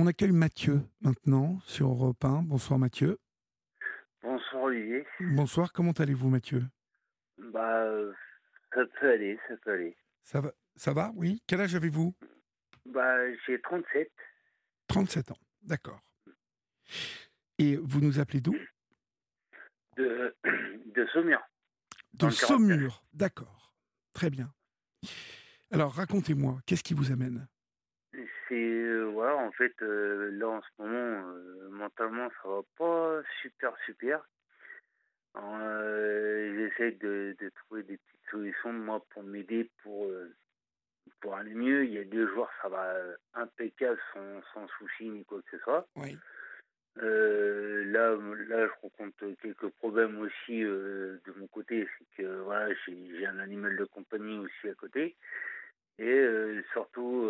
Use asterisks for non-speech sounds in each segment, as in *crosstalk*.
On accueille Mathieu maintenant sur Europe 1. Bonsoir Mathieu. Bonsoir Olivier. Bonsoir, comment allez-vous Mathieu? Bah, ça peut aller, ça peut aller. Ça va, ça va oui? Quel âge avez-vous? Bah, j'ai 37. 37 ans, d'accord. Et vous nous appelez d'où? De, de Saumur. De Saumur, d'accord. Très bien. Alors racontez-moi, qu'est-ce qui vous amène? C'est, euh, voilà, en fait, euh, là en ce moment, euh, mentalement, ça va pas super, super. J'essaie de, de, trouver des petites solutions, moi, pour m'aider, pour, pour aller mieux. Il y a deux jours, ça va impeccable, sans, sans souci ni quoi que ce soit. Oui. Euh, là, là, je rencontre quelques problèmes aussi euh, de mon côté. C'est que voilà, j'ai un animal de compagnie aussi à côté. Et euh, surtout,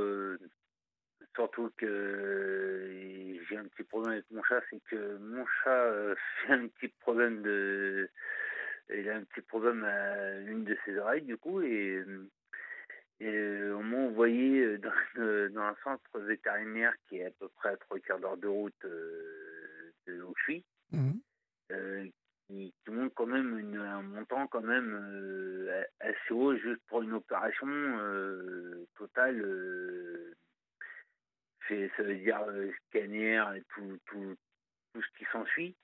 surtout que j'ai un petit problème avec mon chat. C'est que mon chat *laughs* fait un petit problème de. Il a un petit problème à une de ses oreilles, du coup. Et. Et on m'a envoyé dans, *laughs* dans, un centre vétérinaire qui est à peu près à trois quarts d'heure de route de où je suis, euh, qui, qui, montre quand même une, un montant quand même euh, assez haut juste pour une opération euh, totale. Ça veut dire scanner et tout, tout, tout ce qui s'ensuit.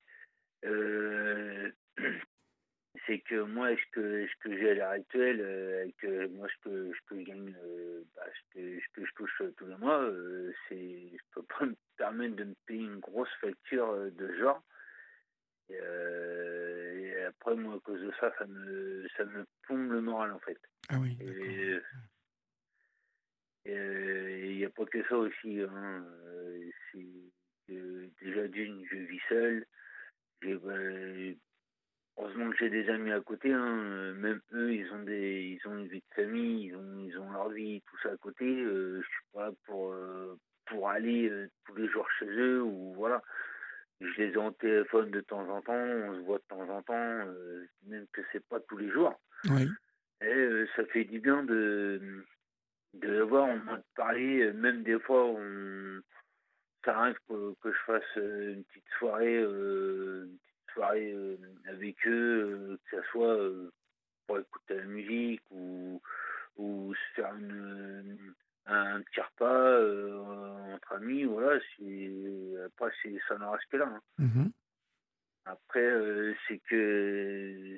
*clears throat* c'est que moi, ce que, ce que j'ai à l'heure actuelle, que moi, ce que, ce que je gagne, bah, ce, que, ce que je touche tous les mois, c'est, je peux pas *laughs* me permettre de me payer une grosse facture de genre. Et, après, moi, à cause de ça, ça me, ça me plombe le moral, en fait. Ah oui. Et il n'y a pas que ça aussi. Hein. C'est, déjà d'une, je vis seul. Bah, heureusement que j'ai des amis à côté. Hein. Même eux, ils ont des, ils ont une vie de famille, ils ont, ils ont leur vie, tout ça à côté. Euh, je suis pas là pour, euh, pour aller euh, tous les jours chez eux ou voilà. Je les ai en téléphone de temps en temps, on se voit de temps en temps, même que c'est pas tous les jours. Oui. Et ça fait du bien de de les voir, on de parler, même des fois on ça arrive que, que je fasse une petite soirée, une soirée euh, avec eux, euh, que ce soit euh, pour écouter la musique ou, ou se faire une, un petit repas entre amis, voilà, après ça n'en reste que là. Hein. Mm-hmm. Après, c'est que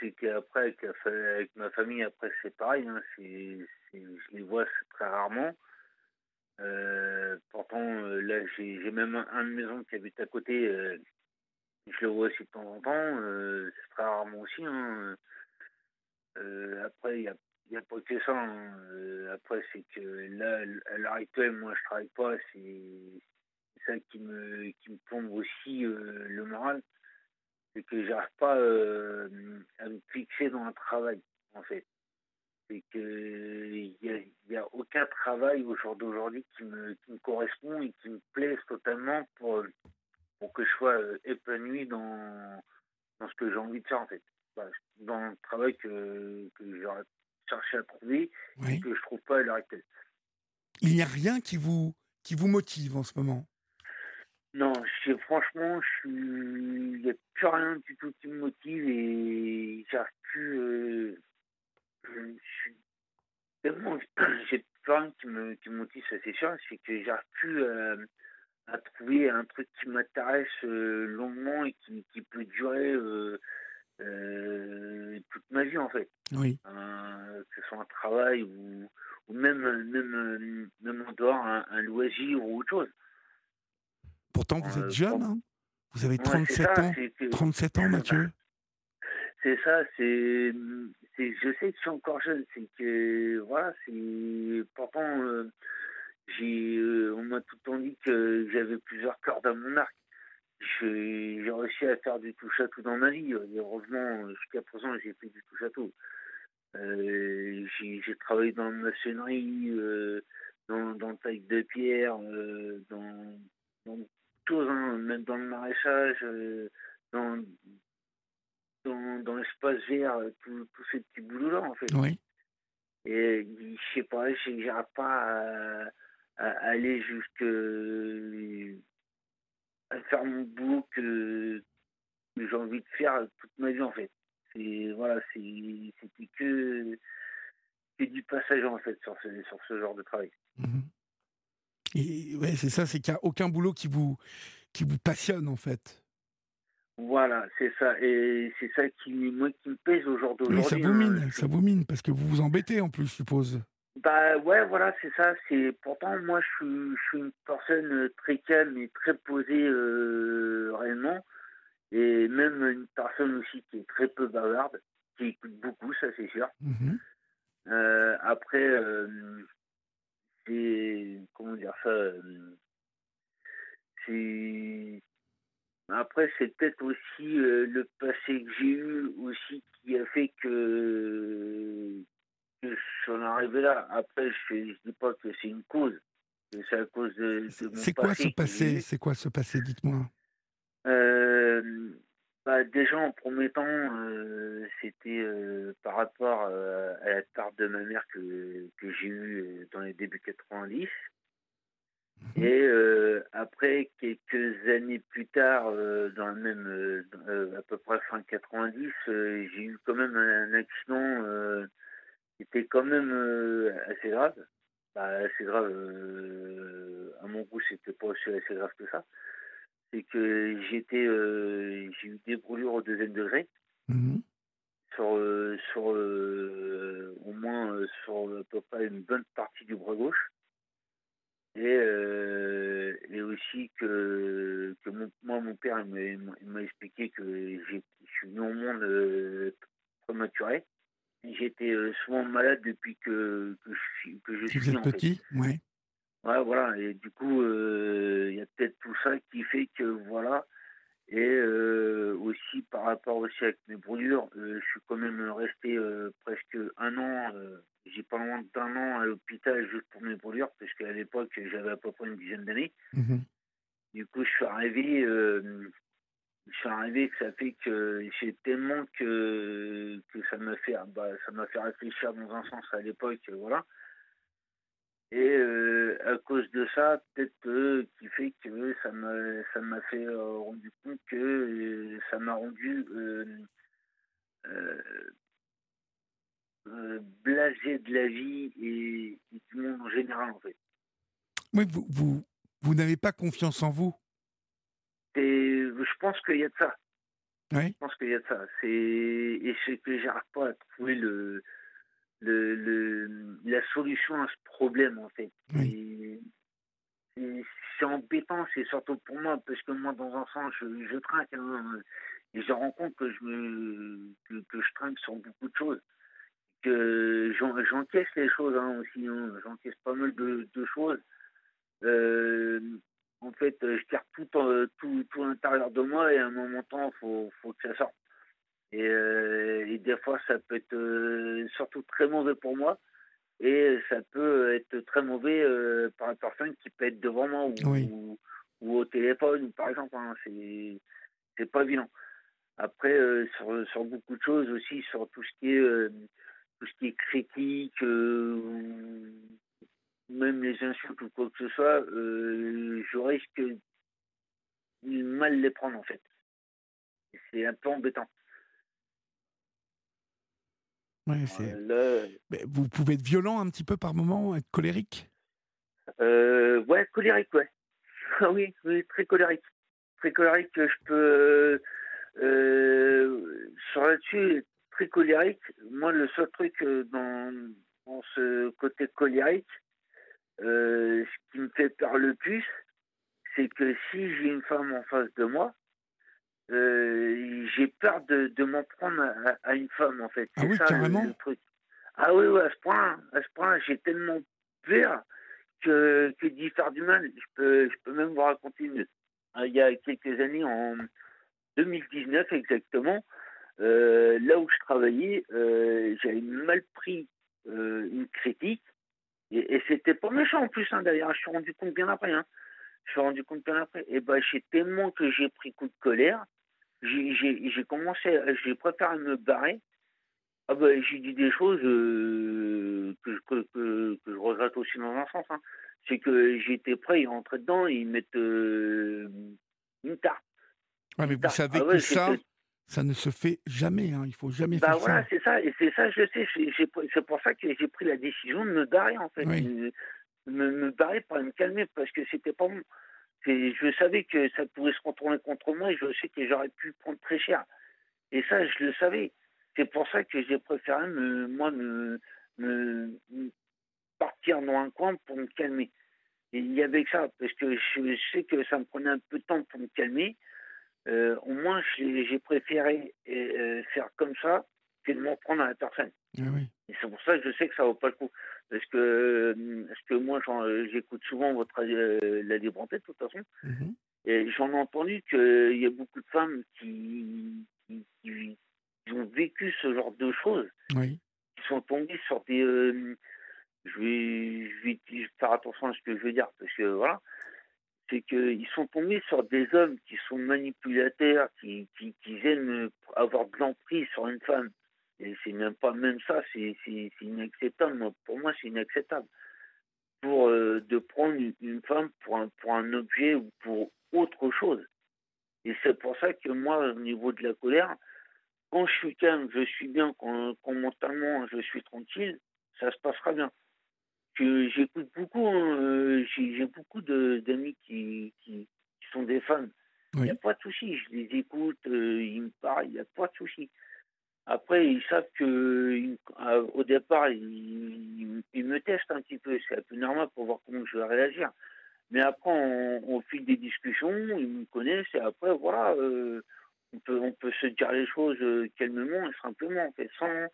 c'est qu'après avec, ma famille après c'est pareil hein, je les vois très rarement pourtant là j'ai, même un, de maison qui habite à côté je le vois aussi de temps en temps, euh, c'est très rarement aussi. Hein. Euh, après, il n'y a, a pas que ça. Hein. Euh, après, c'est que là, à l'heure actuelle, moi, je travaille pas. C'est ça qui me, qui me plombe aussi le moral. C'est que j'arrive pas à me fixer dans un travail, en fait. C'est qu'il n'y a, y a aucun travail au jour d'aujourd'hui qui me, qui me correspond et qui me plaise totalement pour pour que je sois euh, épanoui dans, dans ce que j'ai envie de faire en fait. Dans le travail que, que j'aurais cherché à trouver et que je trouve pas à l'heure actuelle. Il n'y a rien qui vous, qui vous motive en ce moment? Non, je, franchement, je il n'y a plus rien du tout qui me motive et j'arrive plus. Euh, je suis tellement. *clears throat* J'ai plus rien qui me, qui me motive, ça c'est sûr, c'est que j'arrive plus. Euh, à trouver un truc qui m'intéresse euh, longuement et qui, qui, peut durer toute ma vie en fait. Oui. que ce soit un travail ou, ou même, même, même en dehors un, loisir ou autre chose. Pourtant vous êtes jeune, hein vous avez 37 ans. 37 ans Mathieu. C'est ça, c'est, je sais que je suis encore jeune, c'est que voilà, c'est pourtant j'ai, euh, on m'a tout le temps dit que j'avais plusieurs cordes à mon arc. J'ai réussi à faire du touche à tout dans ma vie. heureusement, jusqu'à présent, j'ai fait du touche à tout. Euh, j'ai travaillé dans la maçonnerie, euh, dans, dans le taille de pierre, dans, dans tout, hein, même dans le maraîchage, dans, dans, dans l'espace vert, tous ces petits boulots-là, en fait. Oui. Et je sais pas, j'arrive pas à aller jusque à faire mon boulot que, j'ai envie de faire toute ma vie en fait. C'est voilà, c'était que, que du passage en fait sur ce, sur ce genre de travail. Mhm. Et ouais, c'est ça, c'est qu'il n'y a aucun boulot qui vous, qui vous passionne en fait. Voilà, c'est ça. Et c'est ça qui, moi, qui me pèse au jour d'aujourd'hui. ça vous mine, hein. ça vous mine, parce que vous vous embêtez en plus, je suppose. Bah ouais, voilà, c'est ça. C'est pourtant moi, je suis, je suis une personne très calme et très posée euh, réellement, et même une personne aussi qui est très peu bavarde, qui écoute beaucoup, ça c'est sûr. Mmh euh, après, euh, c'est comment dire ça. c'est après, c'est peut-être aussi euh, le passé que j'ai eu aussi qui a fait que, que je suis arrivé là. Après, je ne dis pas que c'est une cause. C'est à cause de, C'est quoi ce passé C'est quoi ce passé? Dites-moi. Euh, bah, déjà, en premier temps, euh, c'était par rapport à la part de ma mère que, que j'ai eue dans les débuts 90. Mhm. Et euh, après, quelques années plus tard, euh, dans le même, euh, à peu près fin 90, j'ai eu quand même un, accident qui était quand même assez grave. Bah, assez grave, à mon goût, c'était pas aussi assez grave que ça. C'est que j'étais, j'ai eu des brûlures au deuxième degré. Mhm. Sur, sur au moins sur à peu près une bonne partie du bras gauche et, euh, et aussi que, que moi, mon père m'a expliqué que je suis venu au monde euh, prématuré. J'étais euh, souvent malade depuis que, que je suis, que je suis en petit. Ouais, voilà. Et du coup, il y a peut-être tout ça qui fait que, voilà, et euh, aussi par rapport aussi avec mes brûlures, euh, je suis quand même resté euh, presque un an, j'ai pas loin d'un an à l'hôpital juste pour mes brûlures, parce qu'à l'époque j'avais à peu près une dizaine d'années. Mhm. Du coup je suis arrivé, je suis arrivé que ça fait que j'ai tellement que, que ça m'a fait, bah, ça m'a fait réfléchir dans un sens à l'époque, voilà. Et euh, à cause de ça, peut-être qui fait que ça m'a ça m'a fait euh, rendu compte que euh, ça m'a rendu blasé de la vie et, du monde en général en fait. Oui, vous vous, vous n'avez pas confiance en vous. je pense qu'il y a de ça. Oui. Je pense qu'il y a de ça. C'est et c'est que j'arrive pas à trouver le le, le, la solution à ce problème, en fait. C'est embêtant, c'est surtout pour moi, parce que moi, dans un sens, je, je trinque, hein, et je rends compte que je, me, que, que, je trinque sur beaucoup de choses, que j'encaisse les choses hein, aussi, hein, j'encaisse pas mal de, de choses. Euh, en fait, je tire tout, tout, tout à l'intérieur de moi, et à un moment temps, il faut, faut que ça sorte. Euh, et, des fois, ça peut être euh, surtout très mauvais pour moi. Et ça peut être très mauvais euh, par la personne qui peut être devant moi ou, ou, au téléphone, par exemple. Hein, c'est pas évident. Après, sur, sur, beaucoup de choses aussi, sur tout ce qui est, tout ce qui est critique, même les insultes ou quoi que ce soit, je risque de mal les prendre en fait. C'est un peu embêtant. Vous pouvez être violent un petit peu par moment, être colérique? Euh, Ouais, colérique, ouais. *laughs* Ah oui, oui, très colérique. Très colérique, je peux. Euh, sur là-dessus, très colérique. Moi, le seul truc euh, dans, dans ce côté colérique, euh, ce qui me fait peur le plus, c'est que si j'ai une femme en face de moi, euh, j'ai peur de, de m'en prendre à, une femme, en fait. Ah oui, carrément truc. Ah oui, oui, à ce point, à ce point j'ai tellement peur que, que d'y faire du mal. Je peux, je peux même vous raconter une. Euh, il y a quelques années, en 2019 exactement, euh, là où je travaillais, j'avais mal pris une critique. Et, et c'était pas méchant en plus, hein, d'ailleurs, je suis rendu compte bien après. Hein. Je suis rendu compte bien après. Et ben, j'ai tellement que j'ai pris coup de colère j'ai commencé, j'ai préparé me barrer. Ah ben, j'ai dit des choses euh, que, que, que, je regrette aussi dans un sens. Hein. c'est que j'étais prêt, ils rentraient dedans et ils mettent euh, une tarte. Ouais, mais vous savez Ah ouais, que ça, ça ne se fait jamais. Hein. Il faut jamais Bah faire voilà, ça. c'est ça, et c'est ça, je sais, c'est pour ça que j'ai pris la décision de me barrer en fait, Oui. Me, me barrer pour me calmer parce que c'était pas bon. Je savais que ça pouvait se retourner contre moi et je sais que j'aurais pu prendre très cher. Et ça, je le savais. C'est pour ça que j'ai préféré me, moi me, me- partir dans un coin pour me calmer. Et il y avait que ça, parce que je sais que ça me prenait un peu de temps pour me calmer. Euh, au moins, j'ai j'ai préféré euh, faire comme ça que de m'en prendre à la personne. Ah oui. Et c'est pour ça que je sais que ça vaut pas le coup. Parce que, euh, parce que moi, euh, j'écoute souvent votre euh, la libre antenne, de toute façon. Mhm. Et j'en ai entendu qu'il y a beaucoup de femmes qui, qui, qui- qui ont vécu ce genre de choses, Oui. qui sont tombées sur des. euh, je, vais, je, vais, je vais faire attention à ce que je veux dire, parce que voilà. C'est qu'ils sont tombés sur des hommes qui sont manipulateurs, qui, qui, qui aiment avoir de l'emprise sur une femme. Et c'est même pas même ça, c'est inacceptable. Pour moi, c'est inacceptable. Pour euh, de prendre une- femme pour un, pour un objet ou pour autre chose. Et c'est pour ça que moi, au niveau de la colère, quand je suis calme, je suis bien, quand, quand mentalement je suis tranquille, ça se passera bien. J'écoute beaucoup, hein, euh, j'ai beaucoup d'amis qui, qui, qui sont des femmes. Il Oui. n'y a pas de souci, je les écoute, euh, ils me parlent, il n'y a pas de souci. Après, ils savent que euh, au départ, ils, me testent un petit peu, c'est un peu normal pour voir comment je vais réagir. Mais après, on, au fil des discussions, ils me connaissent et après, voilà, euh, on, peut, on peut se dire les choses euh, calmement et simplement, en fait, sans,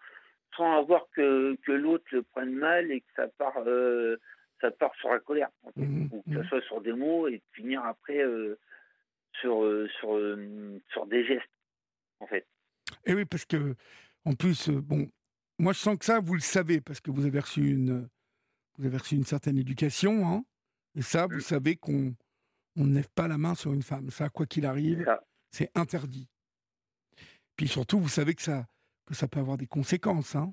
sans avoir que, que l'autre le prenne mal et que ça part, euh, ça part sur la colère, en fait. Mhm, ou que ça mhm. soit sur des mots et de finir après sur, sur, sur des gestes, en fait. Et oui, parce que, en plus, euh, bon, moi je sens que ça, vous le savez, parce que vous avez reçu une, vous avez reçu une certaine éducation, hein, et ça, vous Mm. savez qu'on on ne lève pas la main sur une femme. Ça, quoi qu'il arrive, c'est interdit. Puis surtout, vous savez que ça, que ça peut avoir des conséquences. Hein.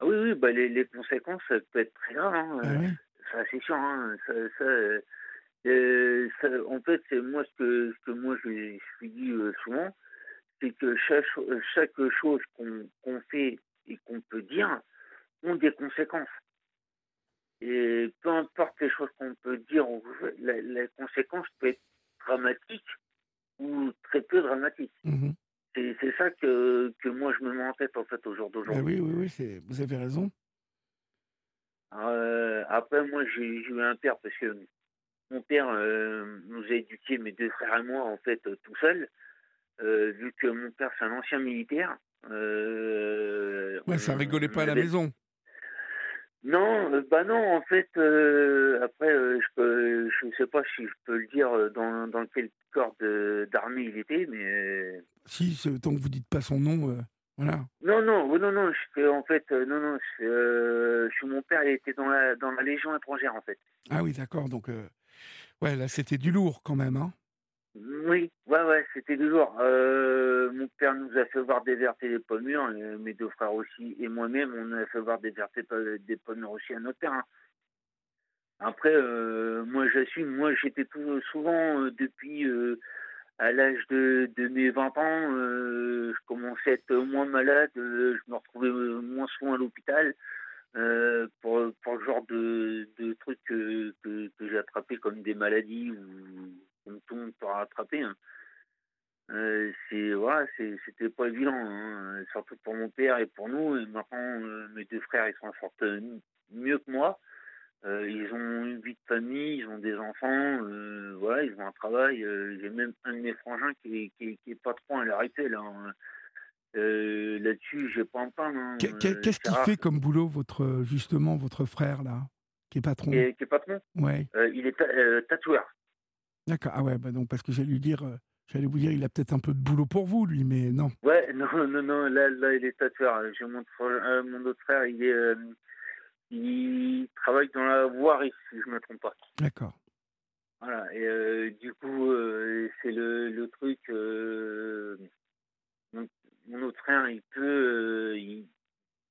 Ah oui, oui, bah, les, les conséquences ça peut être très graves. Hein. Ah oui. Ça, c'est sûr. Hein. Ça, ça, euh, euh, ça- en fait, c'est moi ce que, ce que moi je, je suis dit euh, souvent, c'est que chaque, chaque chose qu'on fait et qu'on peut dire ont des conséquences. Et peu importe les choses qu'on peut dire, la, la conséquence peut être dramatique ou très peu dramatique. Mhm. C'est ça que, que moi je me mets en tête en fait au jour d'aujourd'hui. oui, oui, oui, vous avez raison. Euh, après, moi, j'ai j'ai eu un père parce que mon père euh, nous a éduqués, mes deux frères et moi, en fait, euh, tout seul. Euh, vu que mon père, c'est un ancien militaire. Euh, Ouais, ça on- rigolait pas à la avait- maison. Non, euh, bah non, en fait, euh, après, euh, je peux, je sais pas si je peux le dire dans, dans quel corps d'armée il était, mais Si, tant que vous dites pas son nom, euh, voilà. non, non, non, non, je- en fait, non, non, je- je- mon père il était dans la dans la Légion étrangère, en fait. Ah oui, d'accord. Donc, ouais, là, c'était du lourd quand même. Hein. Oui, ouais, ouais, c'était du jour. Euh, mon père nous a fait voir des vertes et des pommures, et mes deux frères aussi, et moi-même, on a fait voir po- des pommures aussi à notre terrain. Après, euh, moi, j'assume, moi, j'étais souvent, euh, depuis euh, à l'âge de, mes 20 ans, euh, je commençais à être moins malade, euh, je me retrouvais euh, moins souvent à l'hôpital. euh, pour, pour le genre de, de trucs que, que, que j'ai comme des maladies ou tout le monde peut rattraper. hein. Euh, c'est voilà, c'était pas évident, hein, surtout pour mon père et pour nous. Et maintenant, euh, mes deux frères, ils s'en sortent euh, mieux que moi. Euh, ils ont une vie de famille, ils ont des enfants, voilà, ils ont un travail. J'ai même un de mes frangins qui est, qui est, qui est patron à l'heure actuelle. hein. Euh, Là-dessus, j'ai pas un pain. Hein. Qu'est- qu'est- Qu'est-ce qu'il fait comme boulot, votre, justement, votre frère, là, qui est patron? Qui est, qui est patron? Ouais, Il est ta- tatoueur. D'accord. Ah ouais, bah donc, parce que j'allais lui dire, euh, j'allais vous dire, il a peut-être un peu de boulot pour vous, lui, mais non. Ouais, *laughs* non, non, non, là, là il est tatoueur. J'ai mon, euh, autre frère, il est, euh, il travaille dans la voirie, si je me trompe pas. D'accord. Voilà, et euh, du coup, euh, c'est le, le truc. euh, mon, autre frère, il peut, euh, il,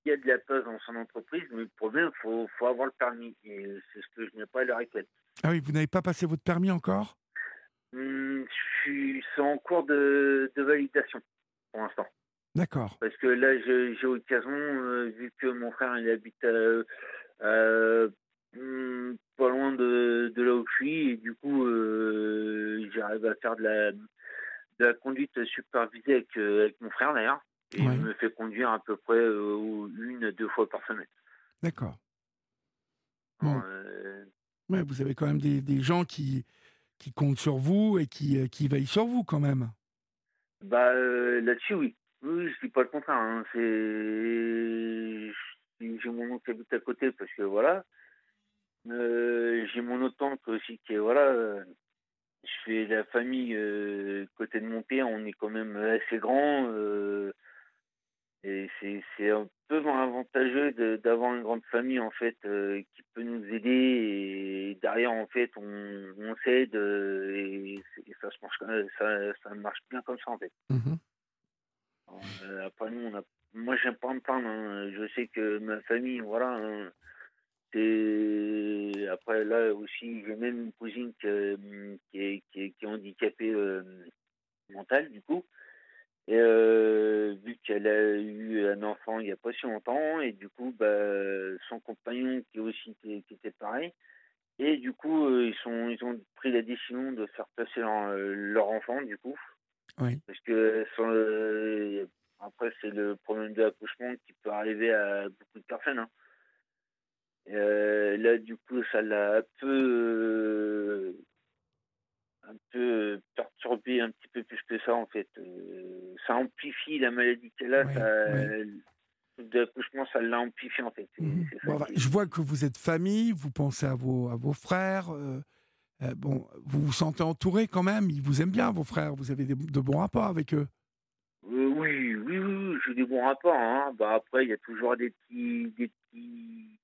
y a de la place dans son entreprise, mais le problème, il faut, faut, avoir le permis. Et c'est ce que je n'ai pas à l'heure actuelle. Ah oui, vous n'avez pas passé votre permis encore? Je C'est en cours de, de validation pour l'instant. D'accord. Parce que là, j'ai l'occasion, euh, vu que mon frère il habite euh, euh, hum, pas loin de, de, là où je suis, et du coup, j'arrive à faire de la, de la conduite supervisée avec, avec mon frère d'ailleurs. Et il me fait conduire à peu près une, deux fois par semaine. D'accord. Bon. Ouais, vous avez quand même des, des, gens qui, qui comptent sur vous et qui, qui veillent sur vous quand même. Bah, là-dessus, oui. Oui, je dis pas le contraire. Hein. C'est j'ai mon oncle qui habite à côté parce que voilà. Euh, j'ai mon autre tante aussi qui est voilà. Euh, je fais la famille euh, côté de mon père, on est quand même assez grand. Et c'est un peu avantageux d'avoir une grande famille en fait qui peut nous aider et derrière en fait on, on s'aide et, ça se marche ça, ça marche bien comme ça en fait. Mmh euh, après, nous, on a... moi, j'aime pas me plaindre. Hein. Je sais que ma famille, voilà. Hein, c'est... Après, là aussi, j'ai même une cousine qui, est, qui, est, qui est handicapée euh, mentale, du coup. Et euh, vu qu'elle a eu un enfant il n'y a pas si longtemps, et du coup, bah, son compagnon qui aussi qui, était pareil, et du coup, ils, sont, ils ont pris la décision de faire passer leur, leur enfant, du coup, parce que euh, après, c'est le problème de l'accouchement qui peut arriver à beaucoup de personnes. Hein. Euh, là, du coup, ça l'a un peu, euh, un peu perturbé un petit peu plus que ça, en fait. ça amplifie la maladie qu'elle a. De l'accouchement, ça l'a amplifié, en fait. Mhm. je vois que vous êtes famille, vous pensez à vos, à vos frères. Euh, bon, vous vous sentez entouré quand même Ils vous aiment bien, vos frères Vous avez de bons rapports avec eux? Euh, oui, oui, oui, j'ai des bons rapports. Hein. Bah, après, il y a toujours des petits, des petits.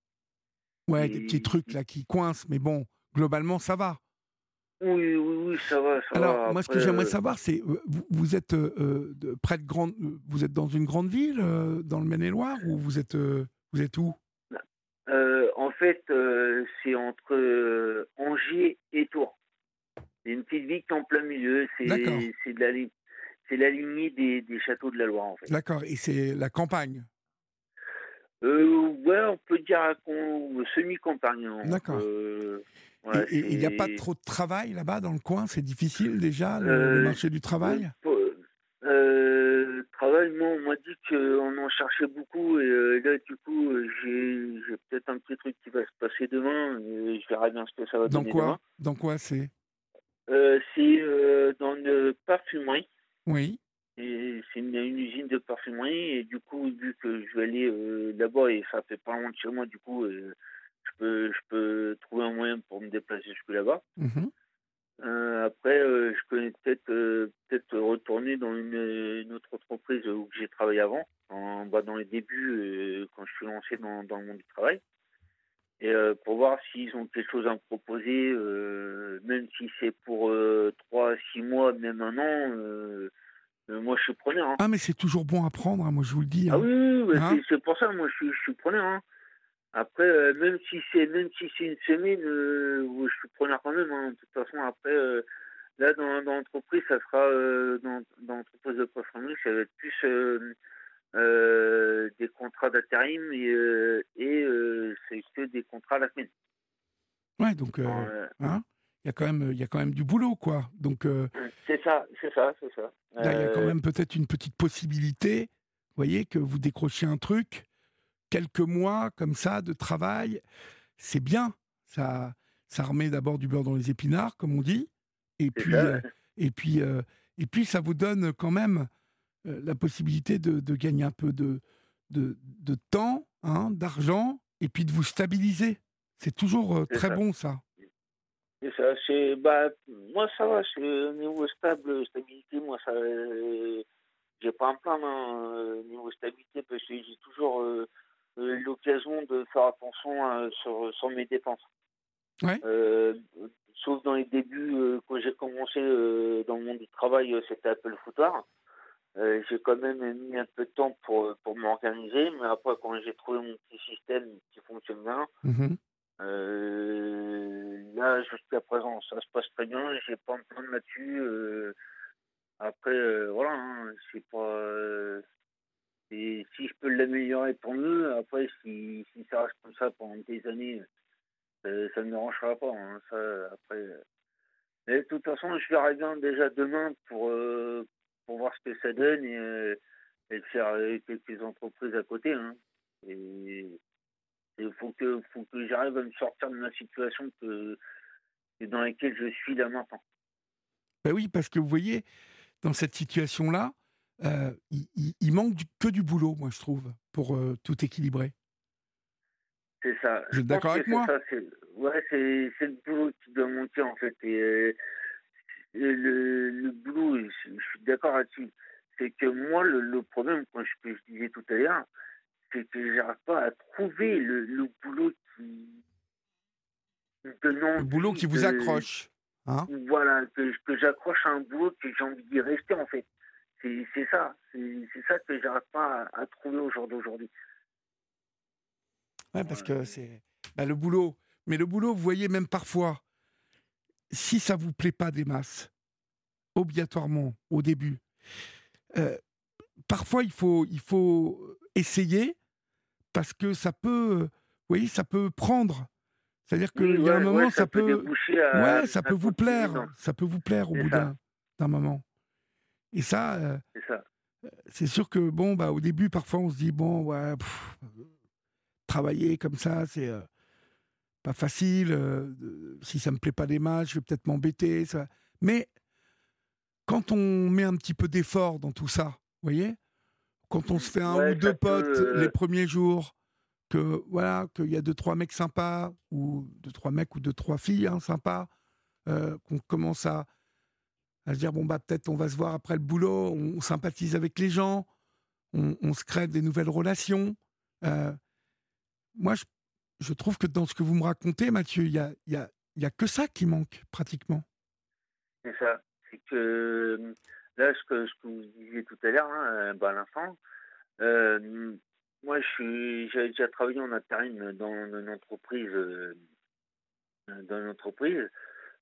Ouais, des... petits trucs là qui coincent, mais bon, globalement, ça va. Oui, oui, oui, ça va. Ça Alors, moi, ce que j'aimerais savoir, c'est euh, vous, êtes près de grande, vous êtes dans une grande ville, dans le Maine-et-Loire, ou vous êtes, vous êtes où? En fait, euh, c'est entre euh, Angers et Tours. C'est une petite ville qui est en plein milieu. C'est de la, c'est la lignée des, châteaux de la Loire, en fait. D'accord. Et c'est la campagne? Euh, Ouais, on peut dire semi-campagne. Hein. Et il n'y a pas trop de travail là-bas dans le coin? C'est difficile déjà, le, marché du travail? travail, moi, on m'a dit qu'on en cherchait beaucoup et euh, là, du coup, euh, j'ai peut-être un petit truc qui va se passer demain et je verrai bien ce que ça va dans donner quoi? Dans quoi c'est? Euh, C'est dans une parfumerie. Oui. Et c'est une, usine de parfumerie et du coup, vu que je vais aller là-bas et ça fait pas loin de chez moi, du coup, je peux, je peux trouver un moyen pour me déplacer jusque là-bas. Mmh euh, après, euh, je connais peut-être euh, peut-être retourner dans une, autre entreprise où j'ai travaillé avant, en, bas dans les débuts quand je suis lancé dans, dans, le monde du travail, et pour voir s'ils ont quelque chose à me proposer, même si c'est pour 3 6 mois, même un an. moi, je suis preneur. Hein. Ah, mais c'est toujours bon à prendre, hein, moi, je vous le dis. Ah oui, oui, hein c'est pour ça, moi, je suis preneur. Après, euh, même si c'est même si c'est une semaine, euh, je suis preneur quand même. Hein. De toute façon, après, euh, là dans, l'entreprise, ça sera dans, dans l'entreprise de poissonnerie, ça va être plus des contrats d'intérim et, et c'est que des contrats à la semaine. Ouais, donc hein, il y a quand même il y a quand même du boulot, quoi. Donc c'est ça, c'est ça, c'est ça. il y a quand même peut-être une petite possibilité, vous voyez, que vous décrochiez un truc quelques mois comme ça de travail, c'est bien. Ça, ça remet d'abord du beurre dans les épinards, comme on dit, et puis, euh, et puis, euh, et puis ça vous donne quand même euh, la possibilité de, de, gagner un peu de, de, de temps, hein, d'argent, et puis de vous stabiliser. C'est toujours très bon ça. C'est ça. C'est bah moi ça va. Au niveau stable, stabilité, moi ça. j'ai pas un plan au niveau stabilité parce que j'ai toujours euh, l'occasion de faire attention euh, sur, sur, mes dépenses. Euh, sauf dans les débuts, quand j'ai commencé dans le monde du travail, c'était Apple Footoir. j'ai quand même mis un peu de temps pour, pour m'organiser, mais après, quand j'ai trouvé mon petit système qui fonctionne bien, Mhm. euh, là, jusqu'à présent, ça se passe très bien, j'ai pas me prendre là-dessus. euh, après, euh, voilà, hein, c'est pas. Et si je peux l'améliorer, tant mieux. Après, si, si ça reste comme ça pendant des années, euh, ça ne me dérangera pas. hein, ça, après. Mais de toute façon, je verrai bien déjà demain pour, euh, pour voir ce que ça donne et, euh, et faire quelques entreprises à côté. hein. Et il faut que, faut que j'arrive à me sortir de la situation que dans laquelle je suis là maintenant. Ben oui, parce que vous voyez, dans cette situation-là, euh, il, il- il manque du- que du boulot, moi, je trouve, pour euh, tout équilibrer. C'est ça. Vous êtes d'accord avec moi? ça, c'est- Ouais, c'est le boulot qui doit manquer en fait. Et, euh, et le, le boulot, je, je suis d'accord là-dessus. C'est que moi, le, le problème, quand je, que je disais tout à l'heure, c'est que j'arrive pas à trouver le, le boulot qui Le boulot qui vous accroche. Hein? Voilà, que, que j'accroche à un boulot que j'ai envie d'y rester en fait. C'est c'est ça. C'est c'est ça que j'arrive pas à, à trouver au jour d'aujourd'hui. Ouais, parce que c'est bah, le boulot. Mais le boulot, vous voyez, même parfois, si ça vous plaît pas des masses, obligatoirement au début, euh, parfois il faut, il faut essayer parce que ça peut, vous voyez, ça peut prendre. C'est-à-dire qu'il Oui, y a un moment, ouais, ça, peut, à- ouais, ça à peut vous plaire, ça peut vous plaire au C'est bout d'un moment. Et ça, euh, C'est sûr que bon, bah, au début, parfois, on se dit bon, ouais, pff, travailler comme ça, c'est euh, pas facile. euh, si ça me plaît pas des matchs, je vais peut-être m'embêter. Ça. Mais quand on met un petit peu d'effort dans tout ça, vous voyez, quand on se fait un Ouais, ou deux potes les premiers jours, que voilà, qu'il y a deux trois mecs sympas ou deux trois mecs ou deux trois filles hein, sympas, qu'on commence à à se dire bon bah peut-être on va se voir après le boulot, on, sympathise avec les gens, on, se crée des nouvelles relations. Euh, moi, je, je trouve que dans ce que vous me racontez, Mathieu, il y a, y, a, y a que ça qui manque pratiquement. C'est ça. C'est que euh, là, ce que, ce que vous disiez tout à l'heure, hein, bah, à l'instant, moi, j'ai déjà travaillé en intérim dans une entreprise, dans une entreprise.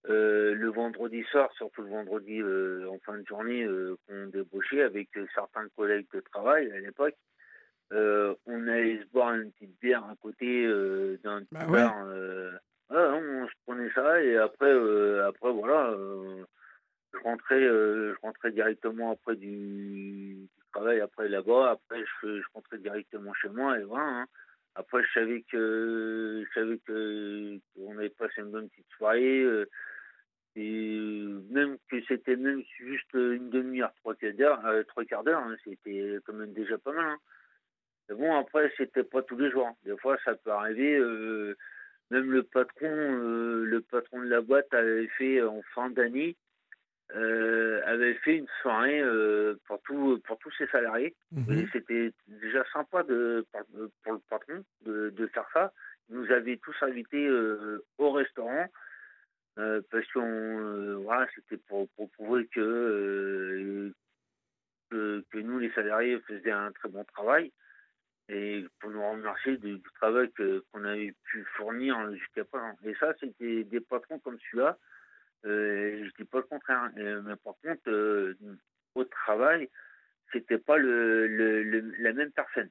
Euh, le vendredi soir, surtout le vendredi euh, en fin de journée, euh, qu'on débauchait avec certains collègues de travail à l'époque, on allait se boire une petite bière à côté d'un petit Bah ouais. bar. ah, on se prenait ça et après, après voilà, je rentrais, je rentrais directement après du, du travail, après là-bas. Après, je, je rentrais directement chez moi et voilà. hein. Après, je savais que, je savais que qu'on avait passé une bonne petite soirée. euh, et même que c'était même juste une demi-heure, trois quarts d'heure, euh, trois quarts d'heure, hein, c'était quand même déjà pas mal. hein. Mais bon, après, c'était pas tous les jours. hein. Des fois, ça peut arriver. euh, même le patron, euh, le patron de la boîte avait fait en fin d'année, euh, avait fait une soirée euh, pour tout, pour tous ses salariés. Mhm. Et c'était déjà sympa de, pour, pour le patron de, de faire ça. Il nous avait tous invités euh, au restaurant euh, parce qu'on voilà, c'était pour, pour prouver que, que que nous les salariés faisaient un très bon travail et pour nous remercier du, du travail qu'on avait pu fournir jusqu'à présent. Et ça, c'était des patrons comme celui-là. Euh, je dis pas le contraire. hein. Et- mais par contre, euh, au travail, c'était pas le, la même personne.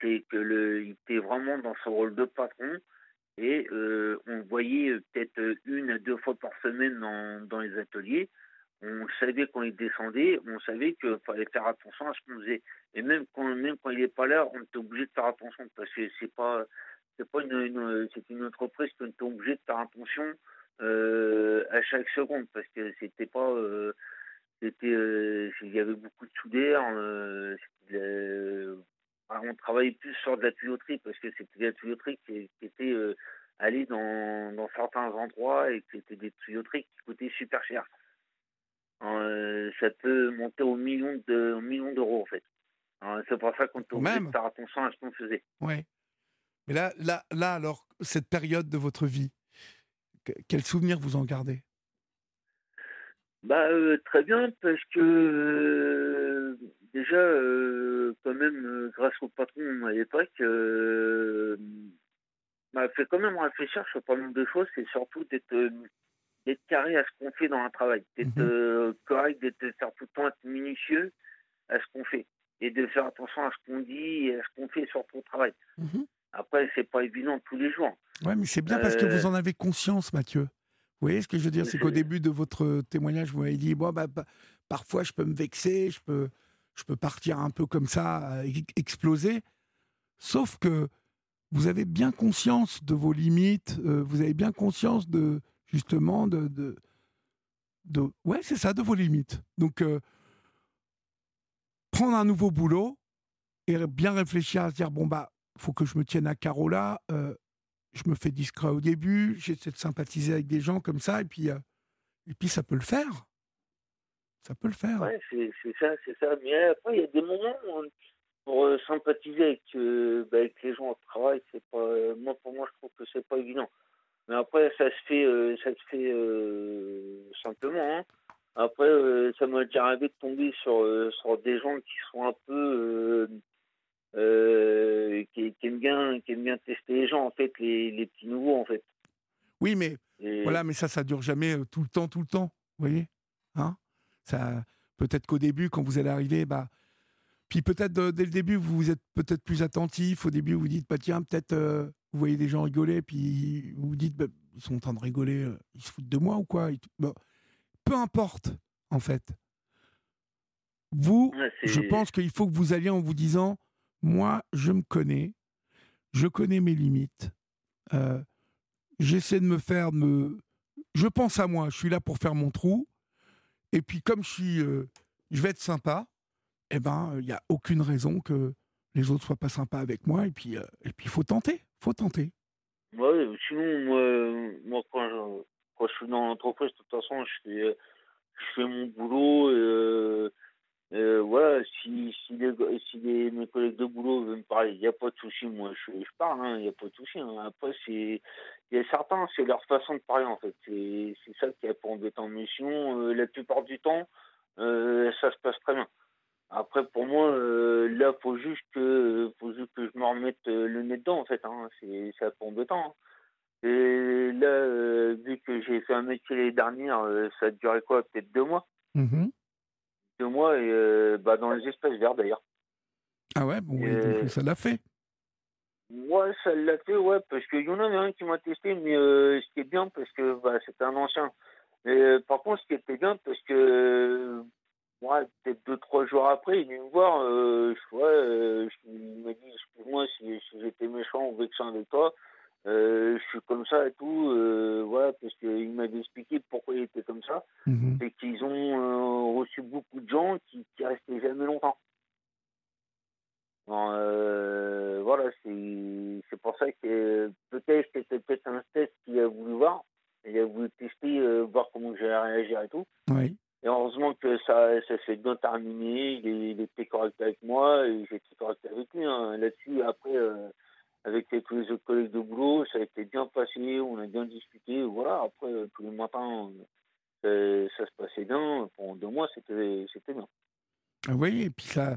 C'est que le, il était vraiment dans son rôle de patron et euh, on le voyait euh, peut-être une à deux fois par semaine dans, dans les ateliers. On savait quand il descendait, on savait qu'il fallait faire attention à ce qu'on faisait. Et même quand, même quand il n'est pas là, on était obligé de faire attention parce que c'est pas, c'est pas une, c'est une entreprise qu'on était obligé de faire attention euh, à chaque seconde parce que c'était pas, euh, c'était, euh, il y avait beaucoup de soudeurs. euh, c'était de la- ah, on travaillait plus sur de la tuyauterie parce que c'était de la tuyauterie qui, qui était euh, allée dans, dans certains endroits et que c'était des tuyauteries qui coûtaient super cher. Euh, ça peut monter aux millions de aux millions d'euros en fait. Euh, c'est pour ça qu'on obligé de faire attention à ce qu'on faisait. Ouais. Mais là, là, là, alors, cette période de votre vie, quel souvenir vous en gardez? Bah très bien parce que déjà quand même grâce au patron à l'époque m'a fait quand même réfléchir sur pas mal de choses, c'est surtout d'être d'être carré à ce qu'on fait dans un travail, d'être mhm. correct, d'être faire tout le temps être minutieux à ce qu'on fait et de faire attention à ce qu'on dit et à ce qu'on fait sur ton travail. Mhm. Après, c'est pas évident tous les jours. Ouais, mais c'est bien parce que vous en avez conscience, Mathieu. Vous voyez ce que je veux dire? C'est qu'au début de votre témoignage, vous m'avez dit bon, bah, bah, parfois je peux me vexer, je peux, je peux partir un peu comme ça, exploser. Sauf que vous avez bien conscience de vos limites, euh, vous avez bien conscience de justement de, de, de ouais c'est ça de vos limites. Donc euh, prendre un nouveau boulot et bien réfléchir à se dire bon bah faut que je me tienne à là. Euh, je me fais discret au début, j'essaie de sympathiser avec des gens comme ça, et puis, euh, et puis ça peut le faire. Ça peut le faire. Ouais, c'est ça, c'est ça. Mais après, il y a des moments pour euh, sympathiser avec, bah, avec, les gens au travail, c'est pas, moi, pour moi, je trouve que c'est pas évident. Mais après, ça se fait, ça se fait simplement. Hein. Après, ça m'a déjà arrivé de tomber sur, sur des gens qui sont un peu euh, qui, aime bien, qui aime bien tester les gens, en fait, les, les petits nouveaux, en fait. Oui, mais voilà, mais ça, ça dure jamais euh, tout le temps, tout le temps. Vous voyez hein ça, Peut-être qu'au début, quand vous allez arriver, bah, puis peut-être dès le début, vous êtes peut-être plus attentif. Au début, vous dites, bah, tiens, peut-être euh, vous voyez des gens rigoler, puis vous vous dites, bah, ils sont en train de rigoler, ils se foutent de moi ou quoi bah, Peu importe, en fait. Vous, je pense qu'il faut que vous alliez en vous disant, moi, je me connais, je connais mes limites. Euh, j'essaie de me faire me. Je pense à moi, je suis là pour faire mon trou. Et puis, comme je suis, euh, je vais être sympa, eh ben, il n'y a aucune raison que les autres soient pas sympas avec moi. Et puis, euh, et faut tenter, faut tenter. Ouais, sinon, moi, quand, je, quand, je, suis dans l'entreprise, de toute façon, je fais, je fais mon boulot. Euh, voilà, si, si, les, mes collègues de boulot veulent me parler, il n'y a pas de souci, moi je, je parle, il hein, n'y a pas de souci. Hein. Après, c'est, il y a certains, c'est leur façon de parler en fait. C'est, ça qui est pour embêtant. Mais sinon, euh, la plupart du temps, euh, ça se passe très bien. Après, pour moi, euh, là, faut juste que, faut juste que je me remette le nez dedans en fait. Hein. C'est, c'est pas embêtant. Hein. Et là, vu que j'ai fait un métier l'année dernière, ça a duré quoi Peut-être deux mois. Mmh de moi et euh, bah, dans les espèces vertes d'ailleurs. Ah ouais, bon, euh, ça l'a fait. Ouais, ça l'a fait, ouais, parce qu'il y en avait un qui m'a testé, mais euh, ce qui est bien, parce que bah, c'était un ancien. Mais par contre, ce qui était bien, parce que moi, peut-être deux, trois jours après, il est me voir, je, ouais, il m'a dit, excuse-moi si, si j'étais méchant ou vexant avec toi. Euh, je suis comme ça et tout, euh, voilà, parce qu'il m'avait expliqué pourquoi il était comme ça. Mhm. C'est qu'ils ont euh, reçu beaucoup de gens qui, qui restaient jamais longtemps. voilà, c'est pour ça que peut-être c'était peut-être un test qu'il a voulu voir. Il a voulu tester, voir comment j'allais réagir et tout. Oui. Et heureusement que ça, ça s'est bien terminé. Il, était correct avec moi et j'étais correct avec lui. Hein. Là-dessus, après avec tous les autres collègues de boulot, ça a été bien passé, on a bien discuté. Voilà, après, tous les matins, ça, ça se passait bien. Pendant deux mois, c'était bien. Ah oui, et puis ça,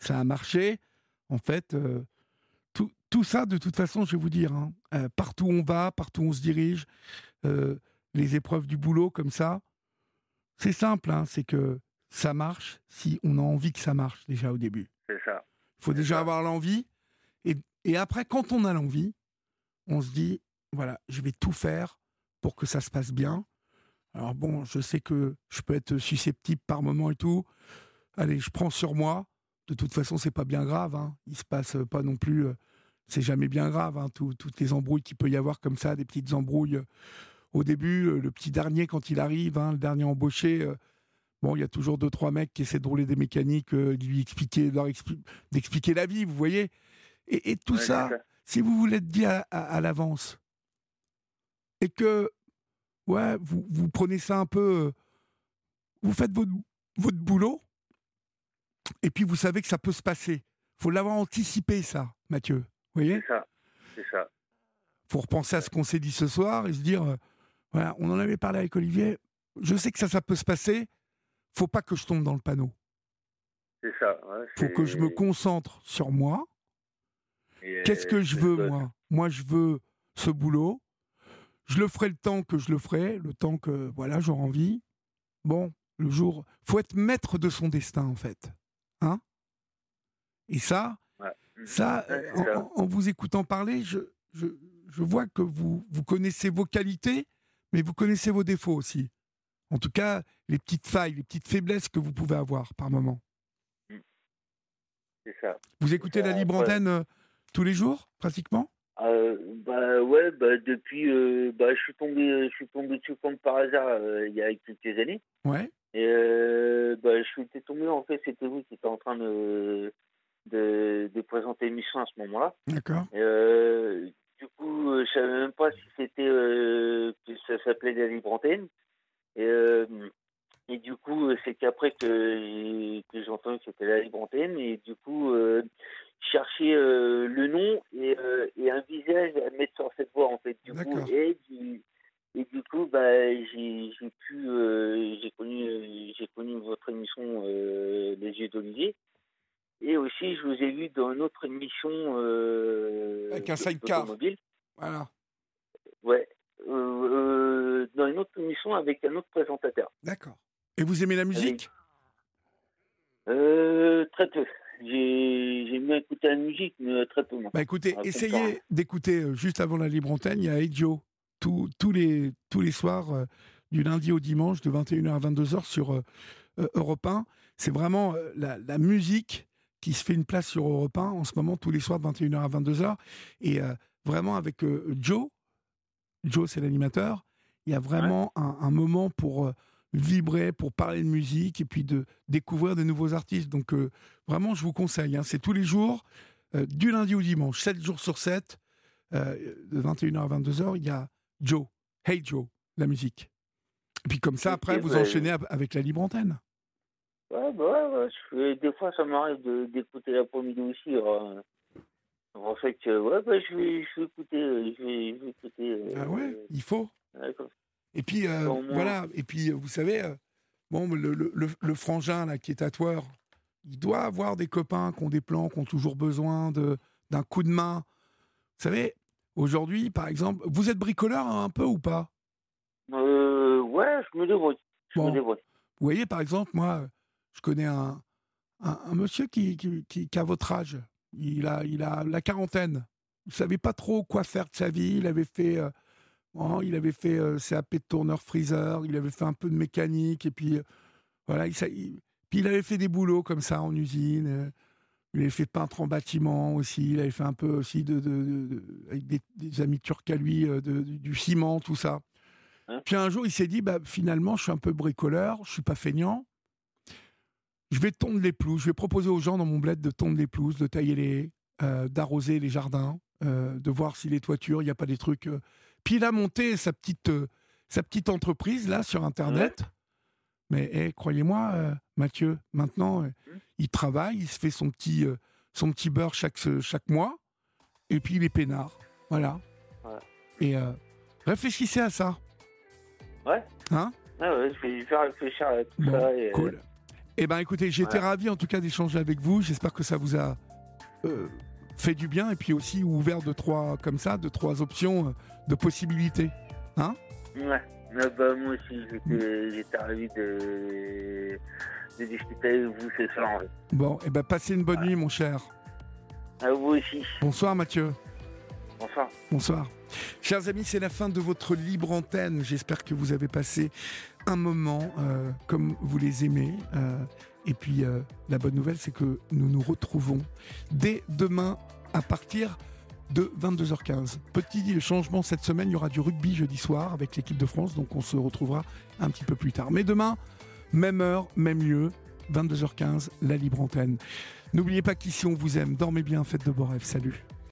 ça a marché. En fait, euh, tout, tout, ça, de toute façon, je vais vous dire, hein, euh, partout où on va, partout où on se dirige, euh, les épreuves du boulot comme ça, c'est simple, hein, c'est que ça marche si on a envie que ça marche déjà au début. C'est ça. Il faut déjà avoir l'envie. Et après, quand on a l'envie, on se dit, voilà, je vais tout faire pour que ça se passe bien. Alors bon, je sais que je peux être susceptible par moment et tout. Allez, je prends sur moi. De toute façon, c'est pas bien grave. Hein. Il se passe pas non plus. Euh, c'est jamais bien grave. Hein, toutes les embrouilles qu'il peut y avoir comme ça, des petites embrouilles. Euh, au début, euh, le petit dernier quand il arrive, hein, le dernier embauché. bon, il y a toujours deux trois mecs qui essaient de rouler des mécaniques, de lui expliquer, d'expliquer la vie. Vous voyez. Et, tout ça, si vous voulez être dit à, l'avance, et que ouais, vous, vous prenez ça un peu, euh, vous faites votre, votre boulot, et puis vous savez que ça peut se passer. faut l'avoir anticipé, ça, Mathieu. Vous voyez? C'est ça. C'est ça. faut repenser à ce qu'on s'est dit ce soir et se dire, euh, voilà, on en avait parlé avec Olivier, je sais que ça, ça peut se passer. Faut pas que je tombe dans le panneau. C'est ça. faut que je me concentre sur moi. Qu'est-ce que je veux, moi Moi, je veux ce boulot. Je le ferai le temps que je le ferai, le temps que voilà, j'aurai envie. Bon, le jour, faut être maître de son destin en fait, hein? Et ça, ça, en, vous écoutant parler, je, je, je vois que vous, vous connaissez vos qualités, mais vous connaissez vos défauts aussi. En tout cas, les petites failles, les petites faiblesses que vous pouvez avoir par moment. Mm. C'est ça. Vous écoutez la libre antenne euh, tous les jours, pratiquement euh, bah ouais, bah depuis, euh, bah je suis tombé, je suis tombé dessus comme par hasard il y a quelques années. Ouais. Et bah je suis tombé en fait, c'était vous qui étiez en train de de, de présenter l'émission à ce moment-là. D'accord. du coup, je savais même pas si c'était que ça s'appelait la libre antenne. Et, euh, et du coup, c'est qu'après que, que j'ai entendu que c'était la libre antenne, et du coup, euh, chercher euh, le nom et, et, un visage à mettre sur cette voix, en fait. Du coup, et du, et du coup, bah, j'ai pu, j'ai connu, j'ai connu votre émission Les yeux d'Olivier. Et aussi, je vous ai vu dans une autre émission. Avec un sidecar. Voilà. Ouais. Euh, dans une autre émission avec un autre présentateur. D'accord. Et vous aimez la musique? Euh, Très peu. J'ai bien écouté la musique, mais très peu. Bah écoutez, essayez d'écouter euh, juste avant la libre antenne, il y a Edio, tous, les, tous les soirs, du lundi au dimanche, de 21h à 22h sur Europe 1. C'est vraiment la, la, musique qui se fait une place sur Europe 1 en ce moment, tous les soirs, de 21h à 22h. Et vraiment avec Joe, Joe, c'est l'animateur. Il y a vraiment un, moment pour euh, vibrer, pour parler de musique et puis de découvrir de nouveaux artistes. Donc, euh, vraiment, je vous conseille. Hein. c'est tous les jours, euh, du lundi au dimanche, 7 jours sur 7, de 21h à 22h. Il y a Joe, Hey Joe, la musique. Et puis, comme ça, après, vous enchaînez avec la libre antenne. Ouais, bah ouais, des fois, ça m'arrive d'écouter la midi aussi. En fait, ouais, bah, je, vais, je vais écouter. Euh, je vais, je vais écouter euh, ah ouais, il faut. et puis, euh, voilà, et puis, vous savez, bon, le, le, le, frangin là, qui est tatoueur, il doit avoir des copains qui ont des plans, qui ont toujours besoin d'un coup de main. Vous savez, aujourd'hui, par exemple, vous êtes bricoleur hein, un peu ou pas? Euh, Ouais, je me débrouille. Je me débrouille. Vous voyez, par exemple, moi, je connais un, un, un monsieur qui, qui, qui, qui, a votre âge, il a, il a la quarantaine. Il savait pas trop quoi faire de sa vie. Il avait fait, euh, oh, il avait fait euh, CAP de tourneur freezer. Il avait fait un peu de mécanique et puis euh, voilà. Il, puis il avait fait des boulots comme ça en usine. il avait fait peintre en bâtiment aussi. Il avait fait un peu aussi de, avec des, amis turcs à lui, du ciment, tout ça. Hein? Puis un jour, il s'est dit, bah, finalement, je suis un peu bricoleur, je suis pas feignant je vais tondre les pelouses. Je vais proposer aux gens dans mon bled de tondre les pelouses, de tailler les, euh, d'arroser les jardins, euh, de voir si les toitures, il n'y a pas des trucs. Euh. Puis il a monté sa petite, sa petite entreprise là sur Internet. Mais eh, croyez-moi, Mathieu, maintenant, mmh. il travaille, il se fait son petit, son petit beurre chaque, chaque mois, et puis il est peinard. Voilà. Et réfléchissez à ça. Ouais. Hein? Ouais, je vais faire réfléchir à tout ça. cool. Eh bien, écoutez, j'étais ravi en tout cas d'échanger avec vous. J'espère que ça vous a euh, fait du bien et puis aussi ouvert de trois, comme ça, de trois options euh, de possibilités. Hein? Ouais. Bah, moi aussi, j'étais ravi de, de, discuter avec vous ce soir. Bon, et eh ben, passez une bonne nuit, mon cher. À vous aussi. Bonsoir, Mathieu. Bonsoir. Bonsoir. Chers amis, c'est la fin de votre libre antenne. J'espère que vous avez passé un moment euh, comme vous les aimez. Euh, et puis, euh, la bonne nouvelle, c'est que nous nous retrouvons dès demain à partir de 22h15. Petit changement cette semaine, il y aura du rugby jeudi soir avec l'équipe de France, donc on se retrouvera un petit peu plus tard. Mais demain, même heure, même lieu, 22h15, la libre antenne. N'oubliez pas qu'ici on vous aime, dormez bien, faites de beaux rêves, salut.